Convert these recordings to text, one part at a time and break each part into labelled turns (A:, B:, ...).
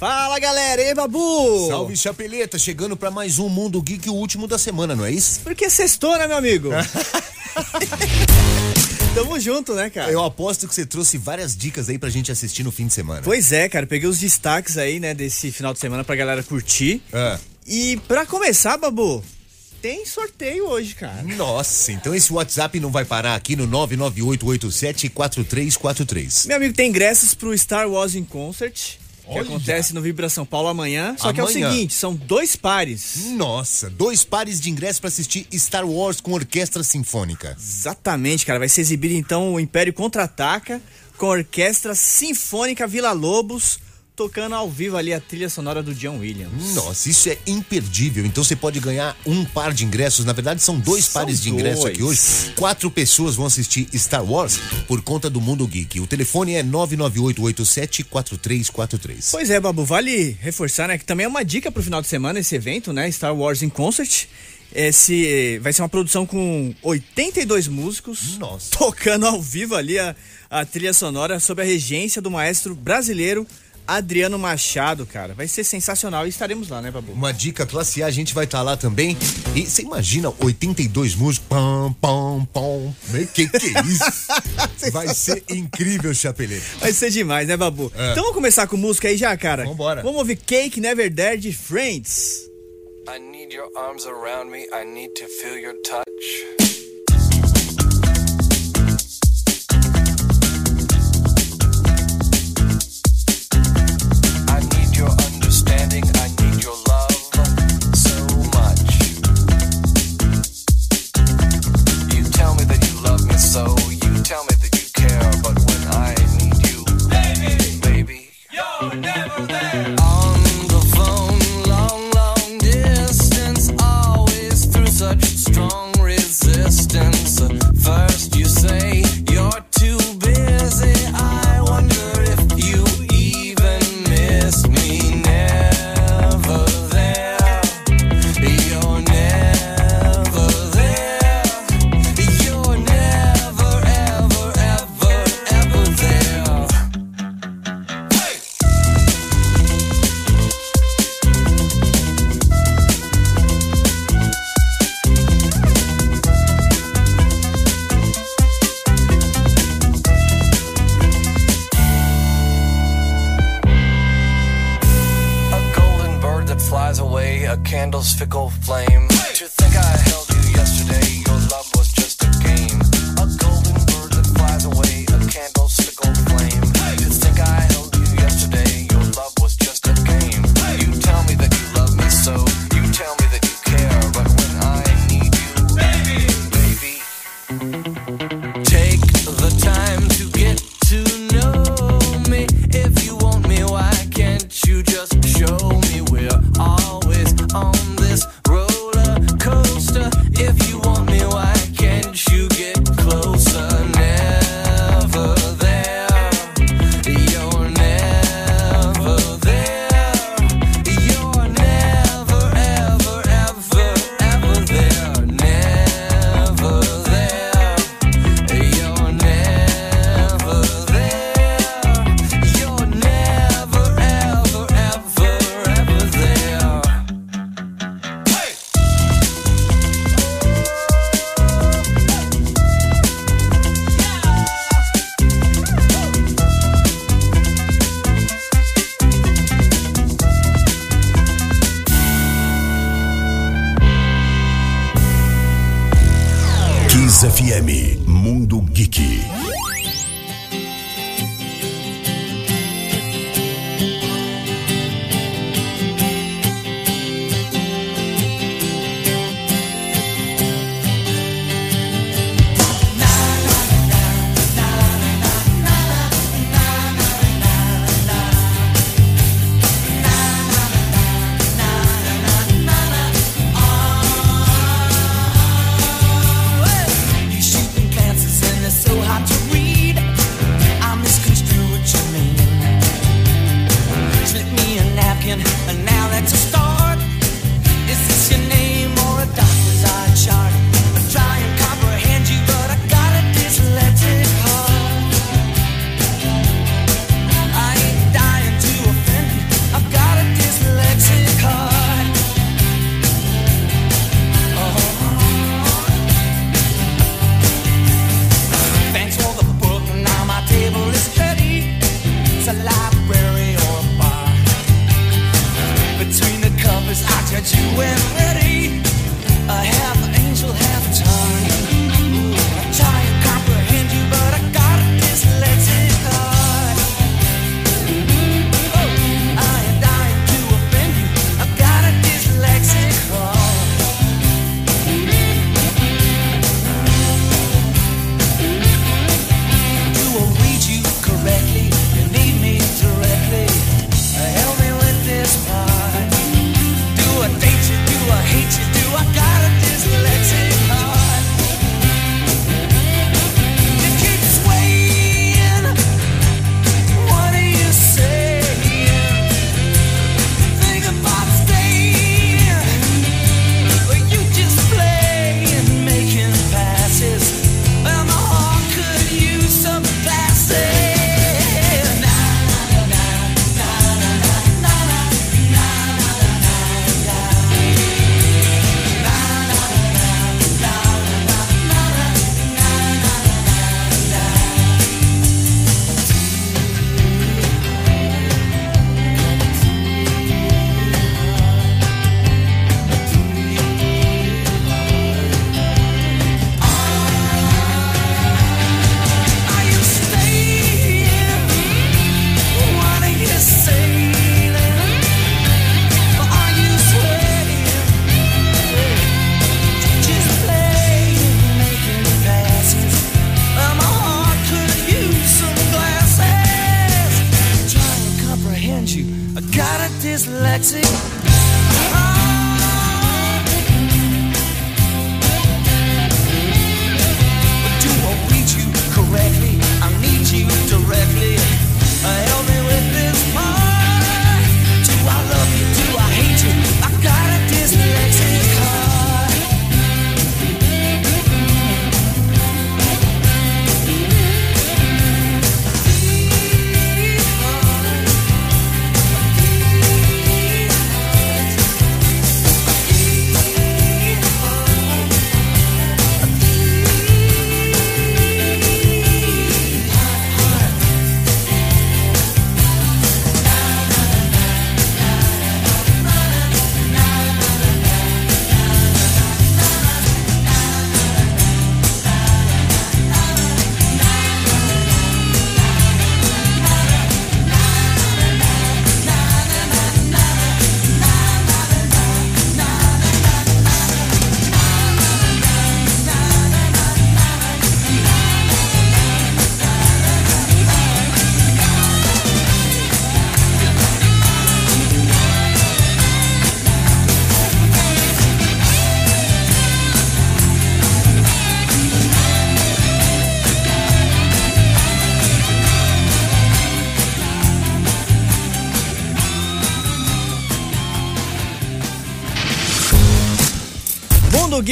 A: Fala galera, e Babu?
B: Salve Chapeleta, chegando para mais um Mundo Geek, o último da semana, não é isso?
A: Porque sextou, né, meu amigo? Tamo junto, né, cara?
B: Eu aposto que você trouxe várias dicas aí pra gente assistir no fim de semana.
A: Pois é, cara, peguei os destaques aí, né, desse final de semana pra galera curtir.
B: É.
A: E pra começar, Babu, tem sorteio hoje, cara.
B: Nossa, então esse WhatsApp não vai parar aqui no 998874343.
A: Meu amigo, tem ingressos pro Star Wars in Concert. Que
B: Olha.
A: acontece no Vibra São Paulo amanhã. Só que é o
B: Amanhã.
A: seguinte, são dois pares.
B: Nossa, dois pares de ingressos pra assistir Star Wars com orquestra sinfônica.
A: Exatamente, cara. Vai ser exibido então o Império Contra-Ataca com a Orquestra Sinfônica Vila Lobos, tocando ao vivo ali a trilha sonora do John Williams.
B: Nossa, isso é imperdível. Então você pode ganhar um par de ingressos. Na verdade, são dois
A: São
B: pares de ingressos aqui
A: dois.
B: hoje. Quatro pessoas vão assistir Star Wars por conta do Mundo Geek. O telefone é 998874343.
A: Pois é, Babu, vale reforçar, né, que também é uma dica pro final de semana esse evento, né, Star Wars in Concert. Esse vai ser uma produção com 82 músicos
B: Nossa.
A: tocando ao vivo ali a, a trilha sonora sob a regência do maestro brasileiro Adriano Machado, cara. Vai ser sensacional e estaremos lá, né, Babu?
B: Uma dica classe A, a gente vai estar lá também. E você imagina 82 músicos. Pam, pam, pam. Meu, Que que é isso? Vai ser incrível, Chapeleta.
A: Vai ser demais, né, Babu?
B: É.
A: Então vamos começar com música aí já, cara?
B: Vambora.
A: Vamos ouvir Cake Never Dare de Friends.
C: I need your arms around me. I need to feel your touch.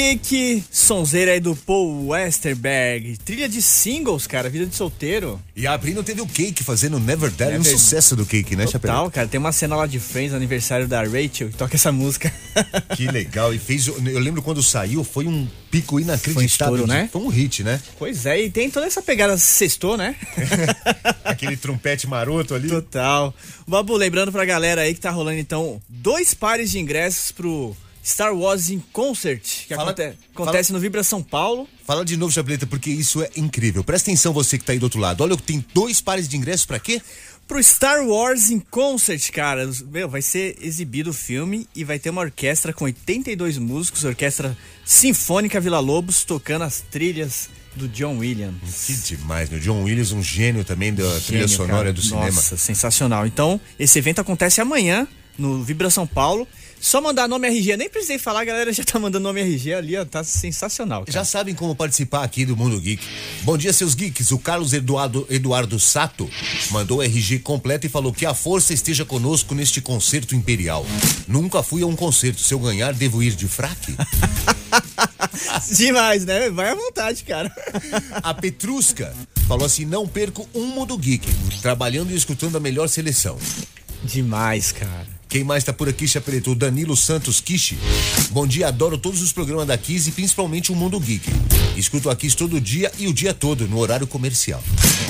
D: Geek,
A: sonzeira aí do Paul Westerberg. Trilha de singles, cara, vida de solteiro.
B: E a Abrino teve o Cake fazendo Never Dare, um
A: Never-
B: sucesso do Cake, né, Chapéu?
A: Total, cara. Tem uma cena lá de Friends, aniversário da Rachel, que toca essa música.
B: Que legal. E fez. Eu lembro quando saiu, foi um pico inacreditável.
A: Foi um estouro, né?
B: Foi um hit, né?
A: pois é, e tem toda essa pegada sextou, né?
B: Aquele trompete maroto ali.
A: Total. Babu, lembrando pra galera aí que tá rolando então dois pares de ingressos pro Star Wars in Concert, que
B: Fala-
A: aconte-
B: fala-
A: acontece no Vibra São Paulo.
B: Fala de novo, Chapeleta, porque isso é incrível. Presta atenção você que tá aí do outro lado. Olha, tem dois pares de ingressos pra quê?
A: Pro Star Wars in Concert, cara. Meu, vai ser exibido o filme e vai ter uma orquestra com 82 músicos, orquestra Sinfônica Vila Lobos, tocando as trilhas do John Williams.
B: Que demais, meu. John Williams, um gênio também da trilha
A: Gênio,
B: sonora
A: cara.
B: do cinema.
A: Nossa, sensacional. Então, esse evento acontece amanhã no Vibra São Paulo. Só mandar nome RG, nem precisei falar, a galera já tá mandando nome RG ali, ó, tá sensacional. Cara.
B: Já sabem como participar aqui do Mundo Geek. Bom dia, seus geeks. O Carlos Eduardo, Eduardo Sato mandou RG completo e falou que a força esteja conosco neste concerto imperial. Nunca fui a um concerto. Se eu ganhar, devo ir de fraque?
A: Demais, né? Vai à vontade, cara.
B: A Petrusca falou assim: não perco um Mundo Geek. Trabalhando e escutando a melhor seleção.
A: Demais, cara.
B: Quem mais tá por aqui, Chapeleto? O Danilo Santos Kishi. Bom dia, adoro todos os programas da Kiss e principalmente o Mundo Geek. Escuto a Kiss todo dia e o dia todo, no horário comercial.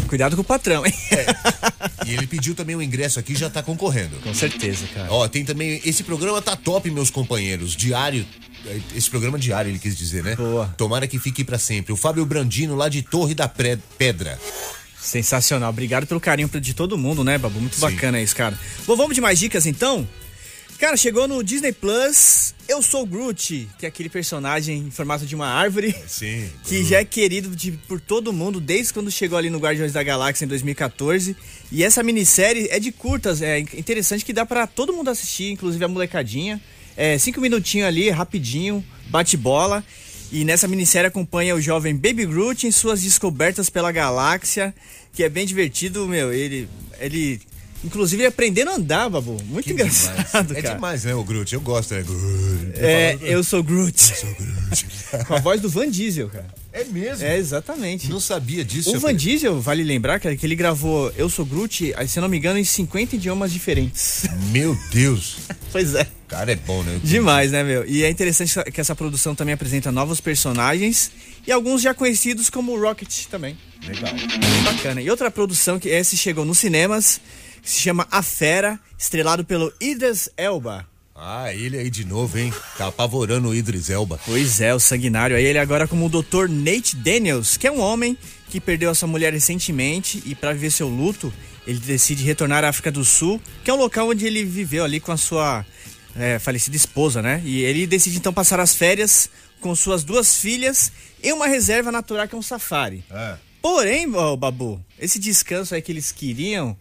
A: Cuidado com o patrão, hein?
B: E ele pediu também o ingresso aqui já tá concorrendo.
A: Com certeza, cara.
B: Ó, tem também. Esse programa tá top, meus companheiros. Diário. Esse programa diário, ele quis dizer, né?
A: Boa.
B: Tomara que fique pra sempre. O Fábio Brandino, lá de Torre da Pedra.
A: Sensacional. Obrigado pelo carinho de todo mundo, né, Babu? Muito
B: Sim.
A: bacana isso, cara. Bom, vamos de mais dicas então? Cara, chegou no Disney Plus Eu Sou Groot, que é aquele personagem em formato de uma árvore.
B: Sim.
A: Que já é querido de- por todo mundo desde quando chegou ali no Guardiões da Galáxia em 2014. E essa minissérie é de curtas, é interessante que dá pra todo mundo assistir, inclusive a molecadinha. É cinco minutinhos ali, rapidinho, bate bola. E nessa minissérie acompanha o jovem Baby Groot em suas descobertas pela galáxia, que é bem divertido, meu. Ele, ele inclusive aprendendo a andar, babu. Muito
B: Que
A: engraçado,
B: demais. É demais, né? O Groot. Eu gosto, né? Groot.
A: É, eu sou Groot.
B: Sou Groot.
A: Com a voz do Van Diesel, cara.
B: É mesmo?
A: É, exatamente.
B: Não sabia disso.
A: O Van
B: Pedro.
A: Diesel, vale lembrar, cara, que ele gravou Eu Sou Groot, se eu não me engano, em 50 idiomas diferentes.
B: Meu Deus.
A: pois é.
B: Cara, é bom, né?
A: Demais, né, meu? E é interessante que essa produção também apresenta novos personagens e alguns já conhecidos como Rocket também.
B: Legal.
A: Bacana. E outra produção que esse chegou nos cinemas, que se chama A Fera, estrelado pelo Idris Elba.
B: Ah, ele aí de novo, hein? Tá apavorando o Idris Elba.
A: Pois é, o sanguinário. Aí ele agora como o Dr. Nate Daniels, que é um homem que perdeu a sua mulher recentemente e para viver seu luto, ele decide retornar à África do Sul, que é um local onde ele viveu ali com a sua é, falecida esposa, né? E ele decide então passar as férias com suas duas filhas em uma reserva natural que é um safari.
B: É.
A: Porém, ô, Babu, esse descanso aí que eles queriam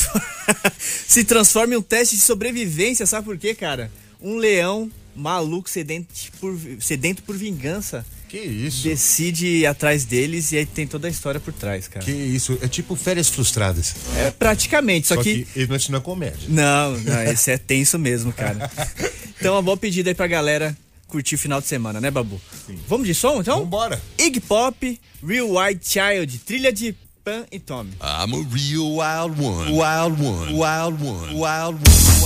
A: se transforma em um teste de sobrevivência, sabe por quê, cara? Um leão maluco sedento por, sedento por vingança
B: Que isso?
A: decide ir atrás deles e aí tem toda a história por trás, cara.
B: Que isso? É tipo férias frustradas.
A: É praticamente, só,
B: Só
A: que...
B: que não é comédia.
A: Não, não, esse é tenso mesmo, cara. Então, uma boa pedida aí pra galera curtir o final de semana, né, Babu? Vamos de som, então?
B: Vambora.
A: Iggy Pop, Real White Child, trilha de Pan e Tommy.
E: I'm a real wild one. Wild one. Wild one. Wild one.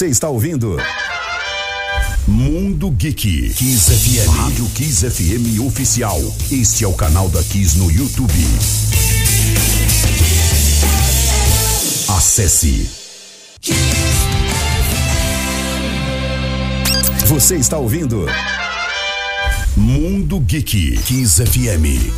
D: Você está ouvindo Mundo Geek Kiss FM, Rádio Kiss FM oficial. Este é o canal da Kiss no YouTube. Acesse. Você está ouvindo Mundo Geek Kiss FM.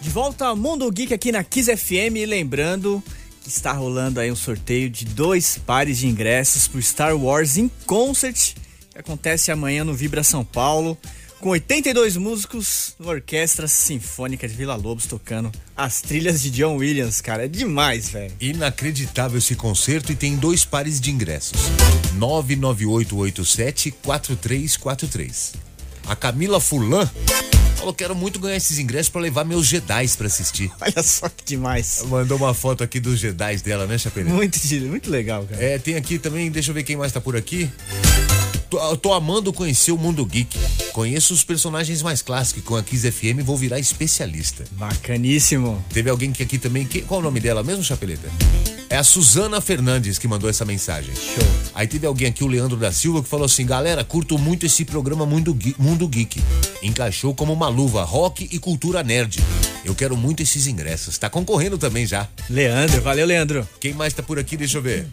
A: De volta ao Mundo Geek aqui na Kiss FM, lembrando está rolando aí um sorteio de dois pares de ingressos para Star Wars em Concert, que acontece amanhã no Vibra São Paulo, com 82 músicos na Orquestra Sinfônica de Vila Lobos tocando as trilhas de John Williams, cara, é demais, velho.
B: Inacreditável esse concerto e tem dois pares de ingressos. 99887-4343. A Camila Fulan falou: quero muito ganhar esses ingressos para levar meus Jedis para assistir.
A: Olha só que demais.
B: Mandou uma foto aqui dos Jedis dela, né, Chapeleiro?
A: Muito, muito legal, cara.
B: É, tem aqui também, deixa eu ver quem mais tá por aqui. Tô, tô amando conhecer o mundo geek. Conheço os personagens mais clássicos. Com a Kiss FM vou virar especialista.
A: Bacaníssimo.
B: Teve alguém que aqui também. que- qual o nome dela mesmo, Chapeleta? É a Suzana Fernandes que mandou essa mensagem.
A: Show.
B: Aí teve alguém aqui, o Leandro da Silva, que falou assim: galera, curto muito esse programa Mundo Geek. Mundo Geek. Encaixou como uma luva, rock e cultura nerd. Eu quero muito esses ingressos. Tá concorrendo também já.
A: Leandro, valeu, Leandro.
B: Quem mais tá por aqui? Deixa eu ver.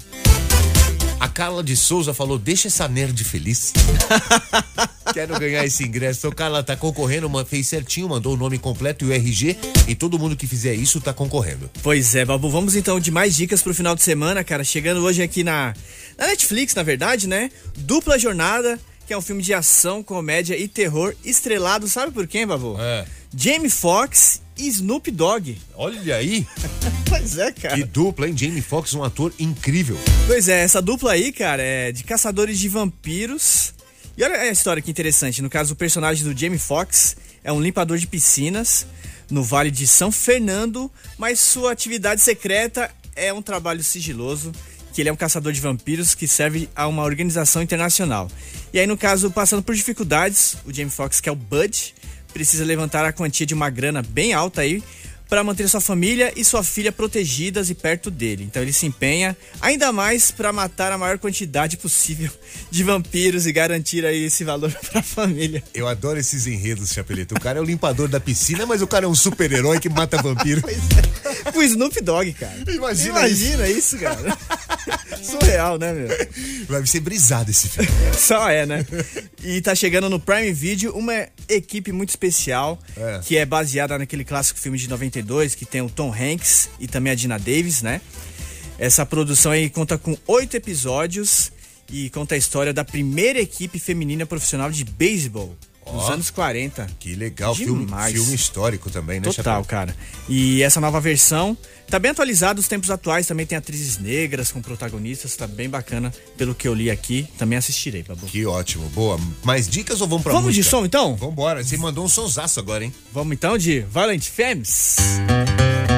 B: A Carla de Souza falou: deixa essa nerd feliz. Quero ganhar esse ingresso. Então, Carla tá concorrendo, fez certinho, mandou o nome completo e o RG. E todo mundo que fizer isso tá concorrendo.
A: Pois é, Babu, vamos então de mais dicas pro final de semana, cara. Chegando hoje aqui na, na Netflix, na verdade, né? Dupla Jornada, que é um filme de ação, comédia e terror, estrelado, sabe por quem, Babu?
B: É.
A: Jamie Foxx e Snoop Dogg.
B: Olha aí,
A: Pois é, cara.
B: que dupla, hein? Jamie Foxx, um ator incrível.
A: Pois é, essa dupla aí, cara, é de caçadores de vampiros. E olha a história que interessante. No caso, o personagem do Jamie Foxx é um limpador de piscinas no Vale de São Fernando, mas sua atividade secreta é um trabalho sigiloso, que ele é um caçador de vampiros que serve a uma organização internacional. E aí, no caso, passando por dificuldades, o Jamie Foxx, que é o Bud, precisa levantar a quantia de uma grana bem alta aí para manter sua família e sua filha protegidas e perto dele. Então ele se empenha ainda mais para matar a maior quantidade possível de vampiros e garantir aí esse valor para a família.
B: Eu adoro esses enredos, Chapeleta. O cara é o limpador da piscina, mas o cara é um super-herói que mata vampiro.
A: O Snoop Dogg, cara.
B: Imagina
A: Imagina isso, cara. Surreal, né, meu?
B: Vai ser brisado esse filme.
A: Só é, né? E tá chegando no Prime Video uma equipe muito especial,
B: É.
A: que é baseada naquele clássico filme de 92, que tem o Tom Hanks e também a Dina Davis, né? Essa produção aí conta com oito episódios e conta a história da primeira equipe feminina profissional de beisebol nos anos 40.
B: Que legal, filme, filme histórico também, né,
A: Total,
B: Chapéu?
A: cara. E essa nova versão tá bem atualizada os tempos atuais, também tem atrizes negras com protagonistas, tá bem bacana pelo que eu li aqui. Também assistirei, Babu.
B: Que ótimo, boa. Mais dicas ou vamos pra
A: Vamos de
B: música?
A: som então?
B: Vambora, você mandou um sonsaço agora, hein?
A: Vamos então de Violent Femmes.
F: When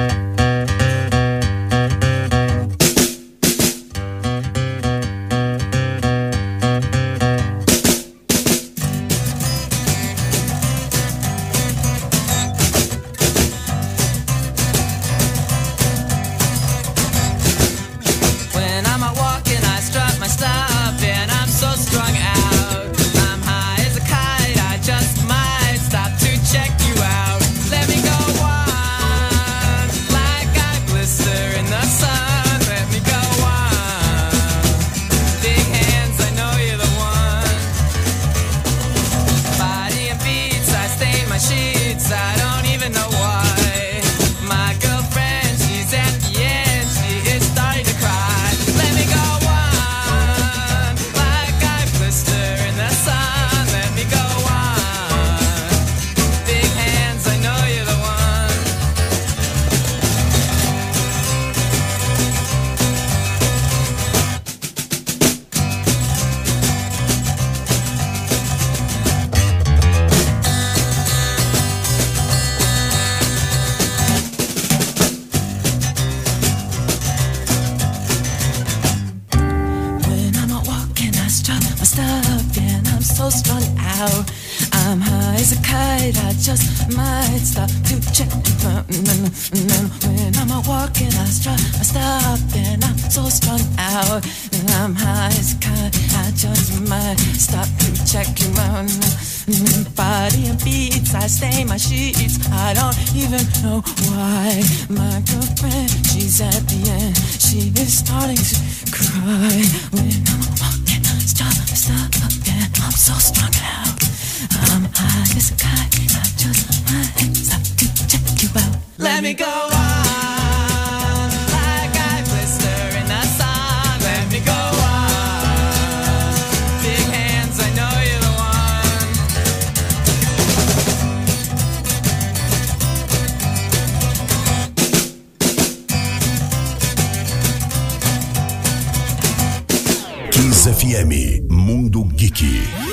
D: FM, Mundo Geek.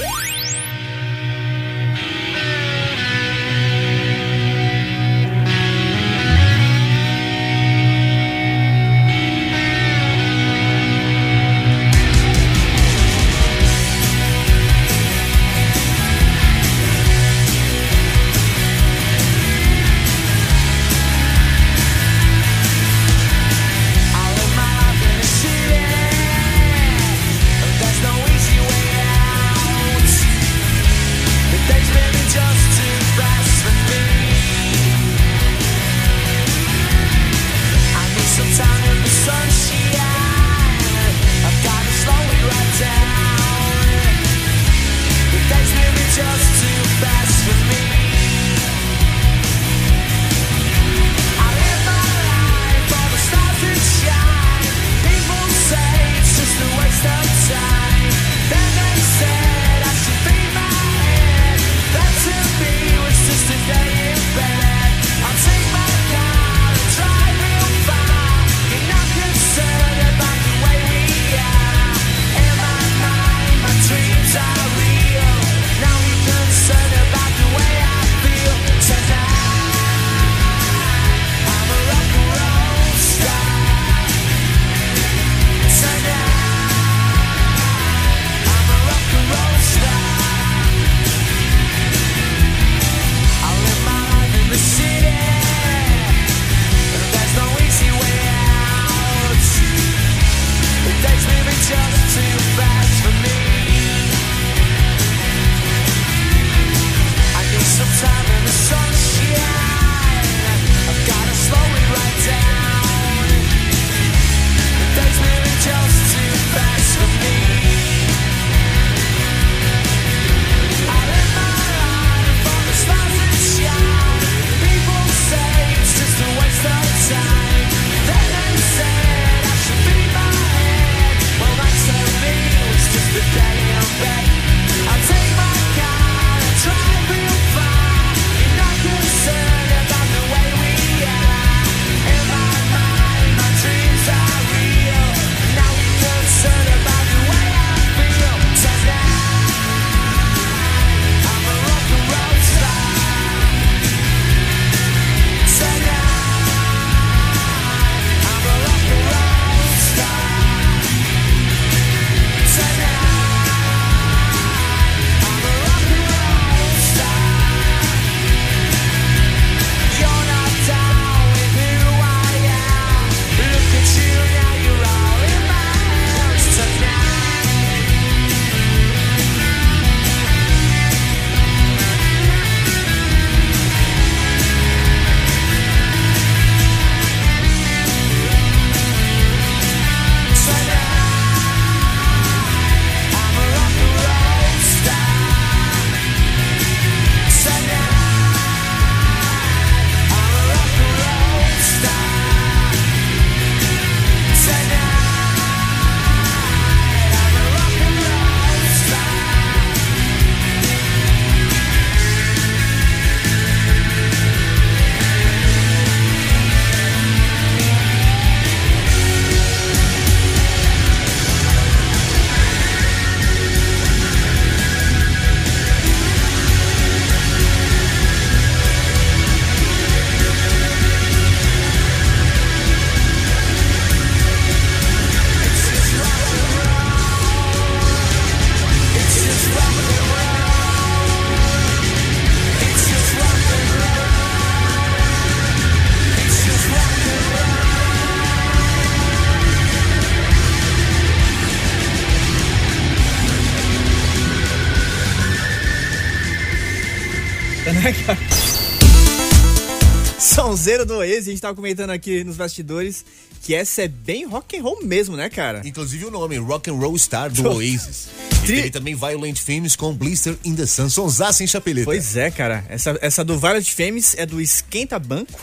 A: Sonzeiro do Oasis, a gente tava comentando aqui nos bastidores que essa é bem rock and roll mesmo, né, cara?
B: Inclusive o nome, Rock and Roll Star do Oasis. E teve também Violent Femmes com Blister in the Sun, sonsaça em chapeleta.
A: Pois é, cara. Essa, essa do Violet Femmes é do Esquenta Banco.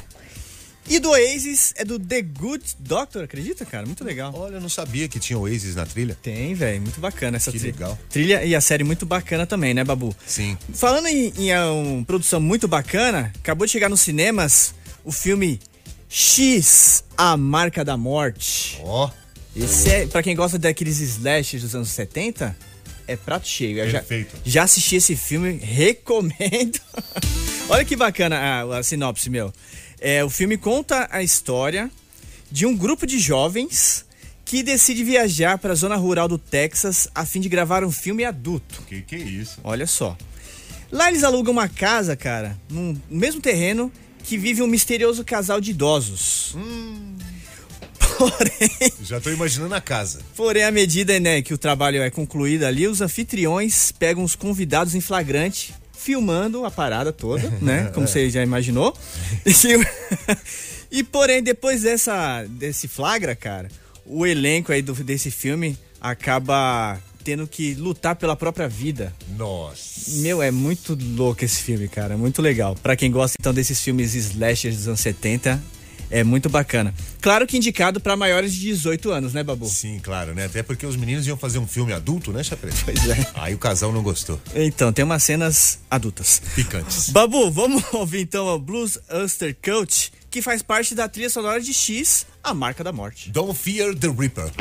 A: E do Oasis é do The Good Doctor, acredita, cara? Muito legal.
B: Olha, eu não sabia que tinha Oasis na trilha.
A: Tem, velho. Muito bacana essa
B: Que
A: tri-
B: legal.
A: trilha e a série muito bacana também, né, Babu?
B: Sim.
A: Falando em, em, é, um, produção muito bacana, acabou de chegar nos cinemas o filme X, A Marca da Morte.
B: Ó,
A: Esse é, pra quem gosta daqueles slashes dos anos 70, é prato cheio. Eu já,
B: Perfeito.
A: já assisti esse filme, recomendo. Olha que bacana a, a sinopse, meu. É, o filme conta a história de um grupo de jovens que decide viajar para a zona rural do Texas a fim de gravar um filme adulto.
B: que que é isso?
A: Olha só. Lá eles alugam uma casa, cara, no mesmo terreno que vive um misterioso casal de idosos. Porém,
B: Já tô imaginando a casa.
A: porém, à medida né, que o trabalho é concluído ali, os anfitriões pegam os convidados em flagrante, filmando a parada toda, né? Como você já imaginou. E, porém, depois dessa, desse flagra, cara, o elenco aí do, desse filme acaba tendo que lutar pela própria vida.
B: Nossa.
A: Meu, é muito louco esse filme, cara. Muito legal. Pra quem gosta então desses filmes slashers dos anos 70, é muito bacana. Claro que indicado pra maiores de 18 anos, né, Babu?
B: Sim, claro, né? Até porque os meninos iam fazer um filme adulto, né, Chapeleta?
A: Pois é.
B: Aí o casal não gostou.
A: Então, tem umas cenas adultas.
B: Picantes.
A: Babu, vamos ouvir então o Blues Uster Coach, que faz parte da trilha sonora de X, A Marca da Morte.
B: Don't Fear the Reaper.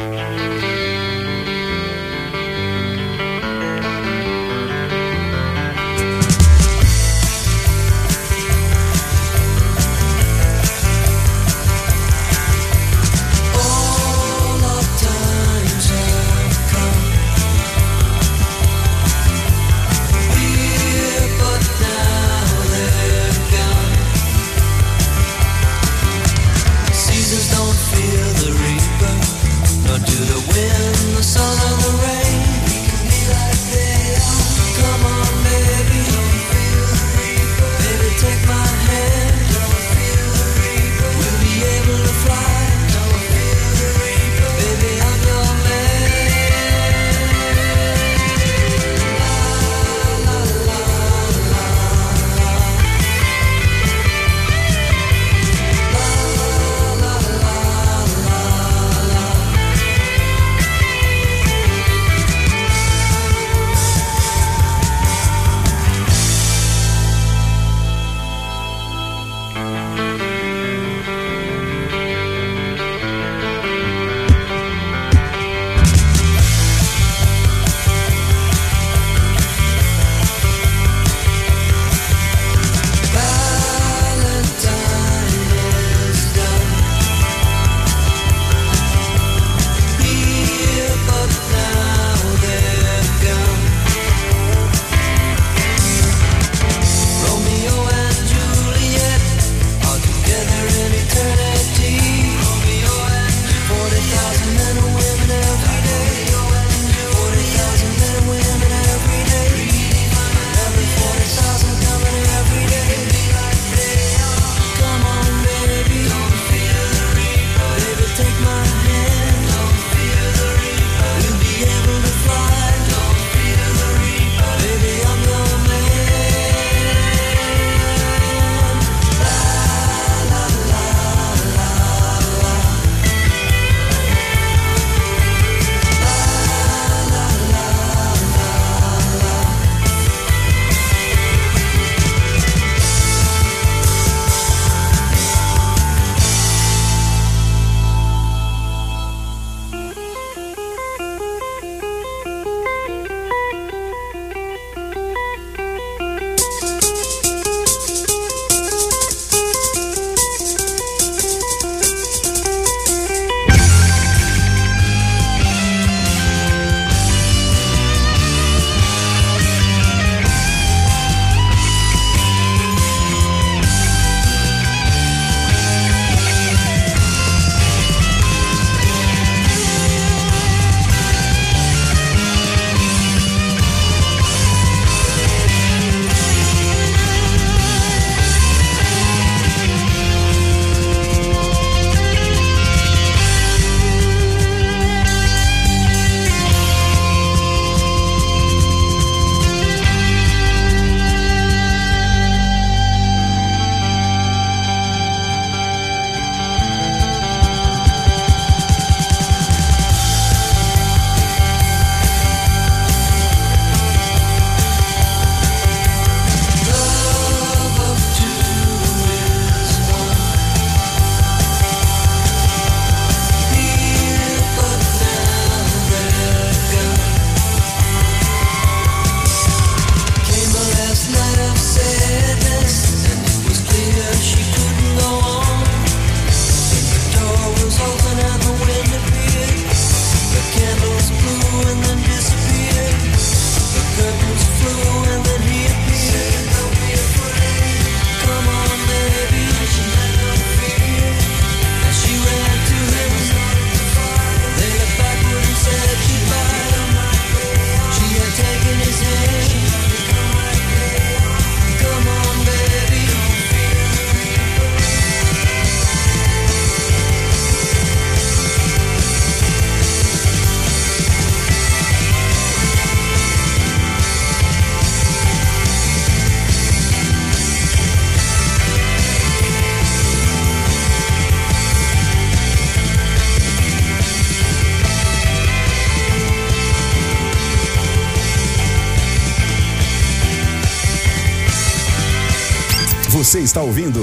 D: Você está ouvindo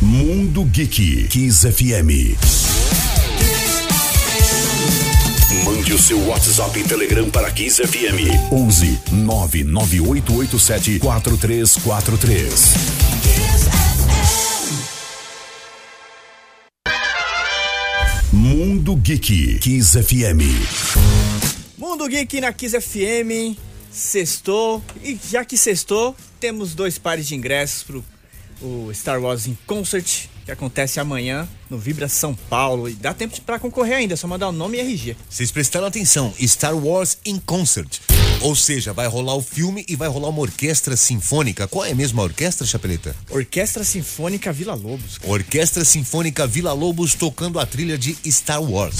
D: Mundo Geek Kiss FM. Mande o seu WhatsApp e Telegram para Kiss FM 11 99887 4343. Mundo Geek Kiss FM.
A: Mundo Geek na Kiss FM, sextou. E já que sextou, temos dois pares de ingressos pro o Star Wars em Concert, que acontece amanhã no Vibra São Paulo. E dá tempo pra concorrer ainda, é só mandar o nome e RG.
B: Vocês prestaram atenção, Star Wars in Concert. Ou seja, vai rolar o filme e vai rolar uma orquestra sinfônica. Qual é mesmo a orquestra, Chapeleta?
A: Orquestra Sinfônica Vila Lobos.
B: Orquestra Sinfônica Vila Lobos tocando a trilha de Star Wars.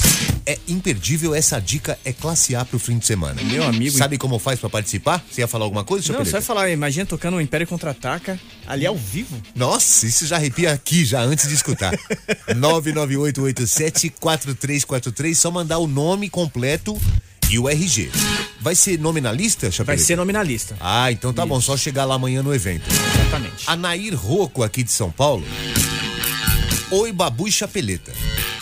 B: É imperdível, essa dica é classe A pro fim de semana.
A: Meu amigo.
B: Sabe como faz pra participar? Você ia falar alguma coisa,
A: Não,
B: Chapeleta?
A: você vai falar, imagina tocando o Império Contra-Ataca ali ao vivo.
B: Nossa, isso já arrepia aqui, já antes de escutar. 99887-4343, só mandar o nome completo e o RG. Vai ser nome na lista,
A: Vai ser nominalista.
B: Ah, então tá bom, só chegar lá amanhã no evento.
A: Exatamente.
B: A Nair Rocco aqui de São Paulo. Oi, Babu e Chapeleta.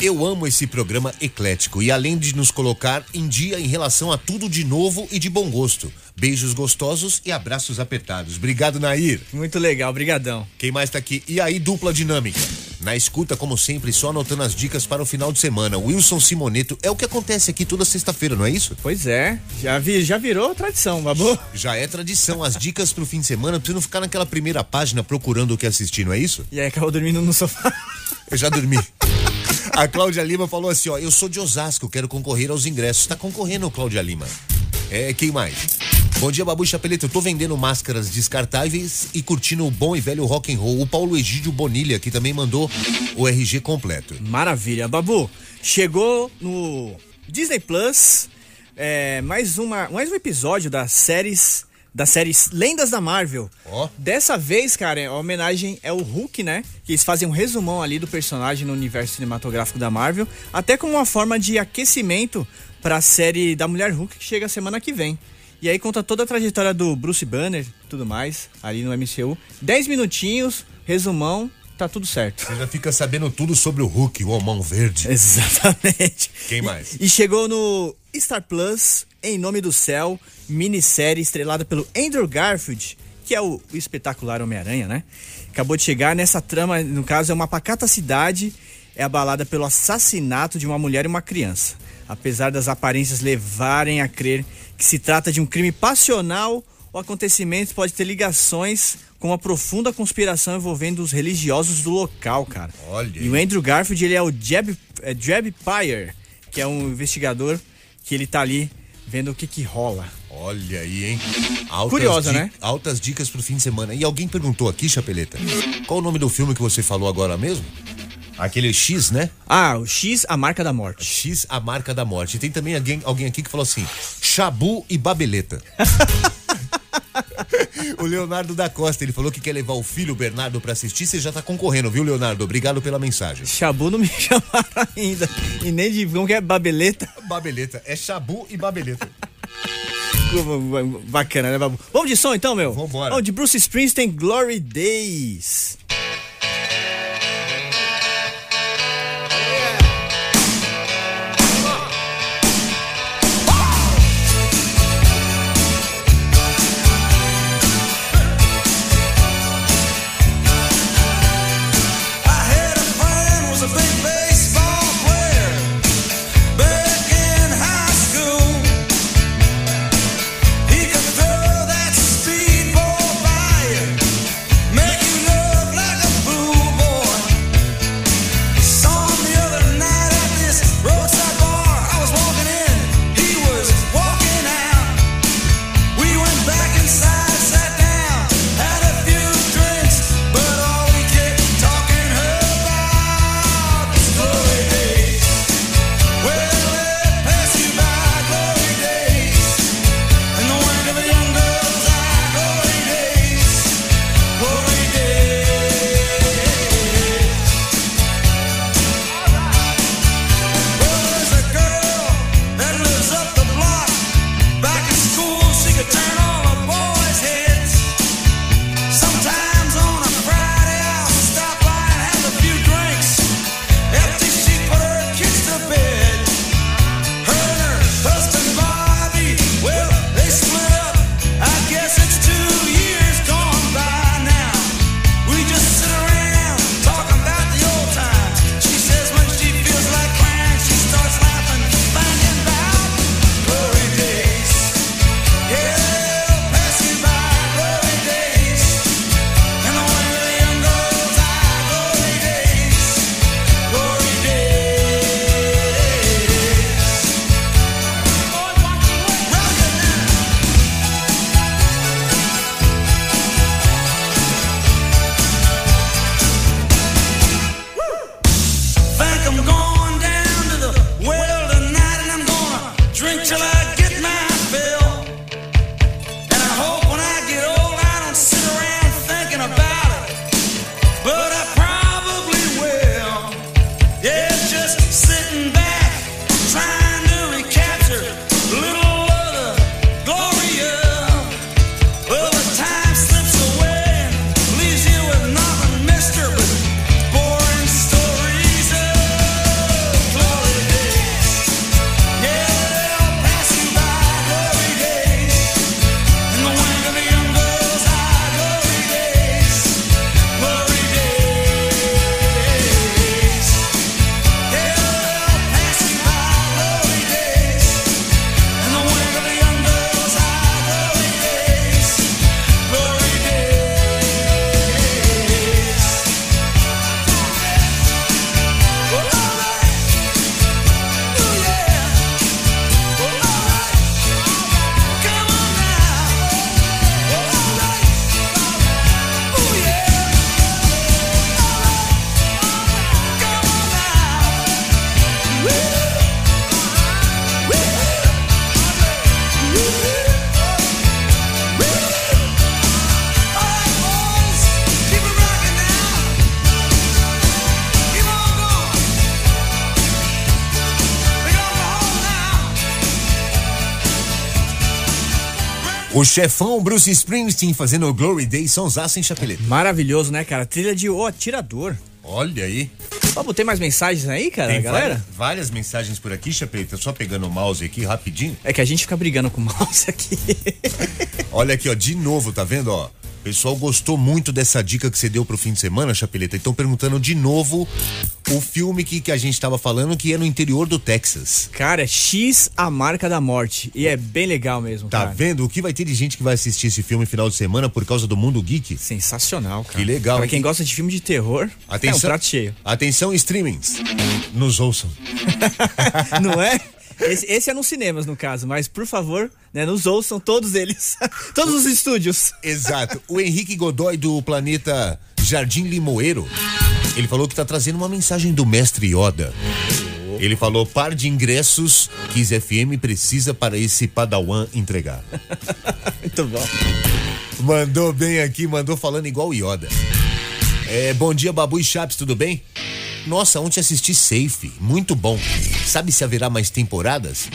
B: Eu amo esse programa eclético e além de nos colocar em dia em relação a tudo de novo e de bom gosto. Beijos gostosos e abraços apertados. Obrigado, Nair.
A: Muito legal, brigadão.
B: Quem mais tá aqui? E aí, dupla dinâmica? Na escuta, como sempre, só anotando as dicas para o final de semana. Wilson Simoneto é o que acontece aqui toda sexta-feira, não é isso?
A: Pois é, já, vi, já virou tradição, babu.
B: Já é tradição, as dicas pro fim de semana, pra você não ficar naquela primeira página procurando o que assistir, não é isso?
A: E aí acabou dormindo no sofá.
B: Eu já dormi. A Cláudia Lima falou assim, ó, eu sou de Osasco, quero concorrer aos ingressos. Tá concorrendo, Cláudia Lima. É, quem mais? Bom dia, Babu Chapeleta. Eu tô vendendo máscaras descartáveis e curtindo o bom e velho rock and roll. O Paulo Egídio Bonilha, que também mandou o RG completo.
A: Maravilha. Babu, chegou no Disney Plus é, mais, uma, mais um episódio das séries. Das séries Lendas da Marvel.
B: Ó.
A: Dessa vez, cara, a homenagem é o Hulk, né? Que eles fazem um resumão ali do personagem no universo cinematográfico da Marvel, até como uma forma de aquecimento pra série da Mulher Hulk que chega semana que vem. E aí conta toda a trajetória do Bruce Banner e tudo mais, ali no MCU. 10 minutinhos, resumão, tá tudo certo.
B: Você já fica sabendo tudo sobre o Hulk, o Homão Verde.
A: Exatamente.
B: Quem mais?
A: E chegou no Star Plus, Em Nome do Céu, minissérie estrelada pelo Andrew Garfield, que é o, o espetacular Homem-Aranha, né? Acabou de chegar nessa trama, no caso, é uma pacata cidade, é abalada pelo assassinato de uma mulher e uma criança. Apesar das aparências levarem a crer que se trata de um crime passional, o acontecimento pode ter ligações com uma profunda conspiração envolvendo os religiosos do local, cara.
B: Olha
A: E o Andrew Garfield, ele é o Jeb, é, Jeb Pyre, que é um investigador que ele tá ali vendo o que que rola.
B: Olha aí, hein? Altas
A: Curiosa, né?
B: Altas dicas pro fim de semana. E alguém perguntou aqui, Chapeleta, qual o nome do filme que você falou agora mesmo? Aquele X, né?
A: Ah, o X, a marca da morte.
B: X, a marca da morte. E tem também alguém, alguém aqui que falou assim: Chabu e Babeleta. o Leonardo da Costa, ele falou que quer levar o filho, Bernardo, pra assistir. Você já tá concorrendo, viu, Leonardo? Obrigado pela mensagem.
A: Chabu não me chamaram ainda. E nem de como que é babeleta.
B: Babeleta, é Chabu e Babeleta.
A: Bacana, né, Babu? Vamos de som então, meu?
B: Vambora.
A: Vamos de Bruce Springsteen, Glory Days.
B: O chefão Bruce Springsteen fazendo o Glory Day Sonsaço em Chapeleta.
A: Maravilhoso, né, cara? Trilha de O Atirador.
B: Olha aí.
A: Vamos ter mais mensagens aí, cara,
B: Tem
A: galera?
B: várias, várias mensagens por aqui, Chapeleta. Só pegando o mouse aqui rapidinho.
A: É que a gente fica brigando com o mouse aqui.
B: Olha aqui, ó, de novo, tá vendo, ó? Pessoal gostou muito dessa dica que você deu pro fim de semana, Chapeleta. Então perguntando de novo o filme que, que a gente tava falando, que é no interior do Texas.
A: Cara, é X a marca da morte. E é bem legal mesmo,
B: Tá
A: cara.
B: vendo? O que vai ter de gente que vai assistir esse filme final de semana por causa do mundo geek?
A: Sensacional, cara.
B: Que legal,
A: Pra quem gosta de filme de terror, é um prato cheio.
B: Atenção, streamings. Nos ouçam.
A: Não é? Esse, esse é nos cinemas, no caso, mas por favor, né, nos ouçam todos eles. todos os estúdios.
B: Exato. O Henrique Godoy do planeta Jardim Limoeiro, ele falou que tá trazendo uma mensagem do mestre Yoda. Ele falou par de ingressos que FM precisa para esse padawan entregar.
A: Muito bom.
B: Mandou bem aqui, mandou falando igual o Yoda. É, bom dia, Babu e Chaps, tudo bem? Nossa, ontem assisti Safe, muito bom. Sabe se haverá mais temporadas?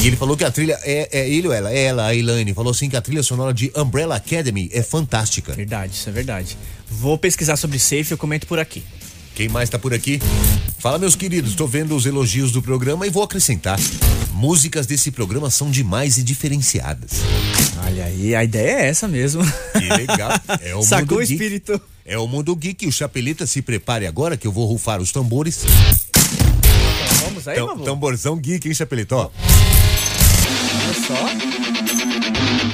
B: E ele falou que a trilha é, é ele ou ela? É ela, a Elaine. Falou assim que a trilha sonora de Umbrella Academy é fantástica.
A: Verdade, isso é verdade. Vou pesquisar sobre Safe e eu comento por aqui.
B: Quem mais tá por aqui? Fala, meus queridos, tô vendo os elogios do programa e vou acrescentar. Músicas desse programa são demais e diferenciadas.
A: Olha aí, a ideia é essa mesmo.
B: Que legal. É o
A: Sacou o espírito.
B: É o mundo geek. O Chapeleta se prepare agora que eu vou rufar os tambores.
A: Vamos aí,
B: Tam-
A: Babu?
B: tamborzão geek, hein, Chapeleta? Ó,
A: Olha só.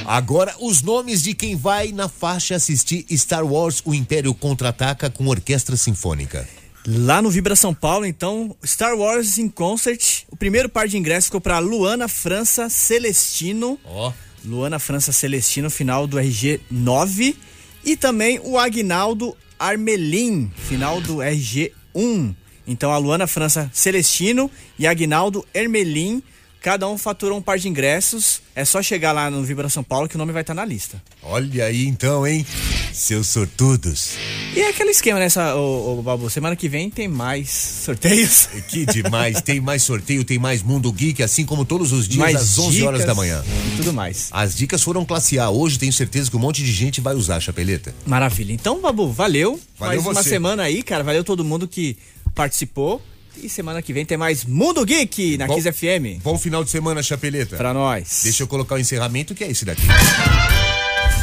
B: agora os nomes de quem vai na faixa assistir Star Wars O Império Contra-Ataca com Orquestra Sinfônica.
A: Lá no Vibra São Paulo, então, Star Wars in Concert. O primeiro par de ingressos ficou pra Luana França Celestino.
B: Ó.
A: Luana França Celestino, final do RG 9. E também o Agnaldo Armelin, final do RG 1. Então a Luana França Celestino e Agnaldo Ermelin, cada um faturou um par de ingressos. É só chegar lá no Vibra São Paulo que o nome vai estar na lista.
B: Olha aí então, hein? Seus sortudos.
A: E é aquele esquema nessa, ô, ô, Babu, semana que vem tem mais sorteios.
B: Que demais. tem mais sorteio, tem mais Mundo Geek, assim como todos os dias
A: mais
B: às 11 horas
A: dicas
B: da manhã.
A: E tudo mais.
B: As dicas foram classe A. Hoje tenho certeza que um monte de gente vai usar, Chapeleta.
A: Maravilha. Então, Babu, valeu.
B: Valeu
A: mais uma
B: você.
A: semana aí, cara. Valeu todo mundo que participou. E semana que vem tem mais Mundo Geek na
B: Bom-
A: FM.
B: Bom final de semana, Chapeleta.
A: Pra nós.
B: Deixa eu colocar o encerramento, que é esse daqui.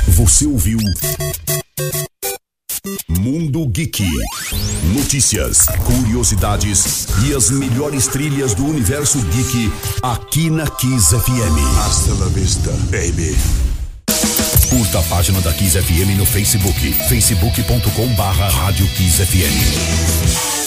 D: Você ouviu Mundo Geek. Notícias, curiosidades e as melhores trilhas do universo geek aqui na Kiss FM.
E: Hasta la vista, baby.
D: Curta a página da Kiss FM no Facebook, facebook.com barra Rádio Kiss FM.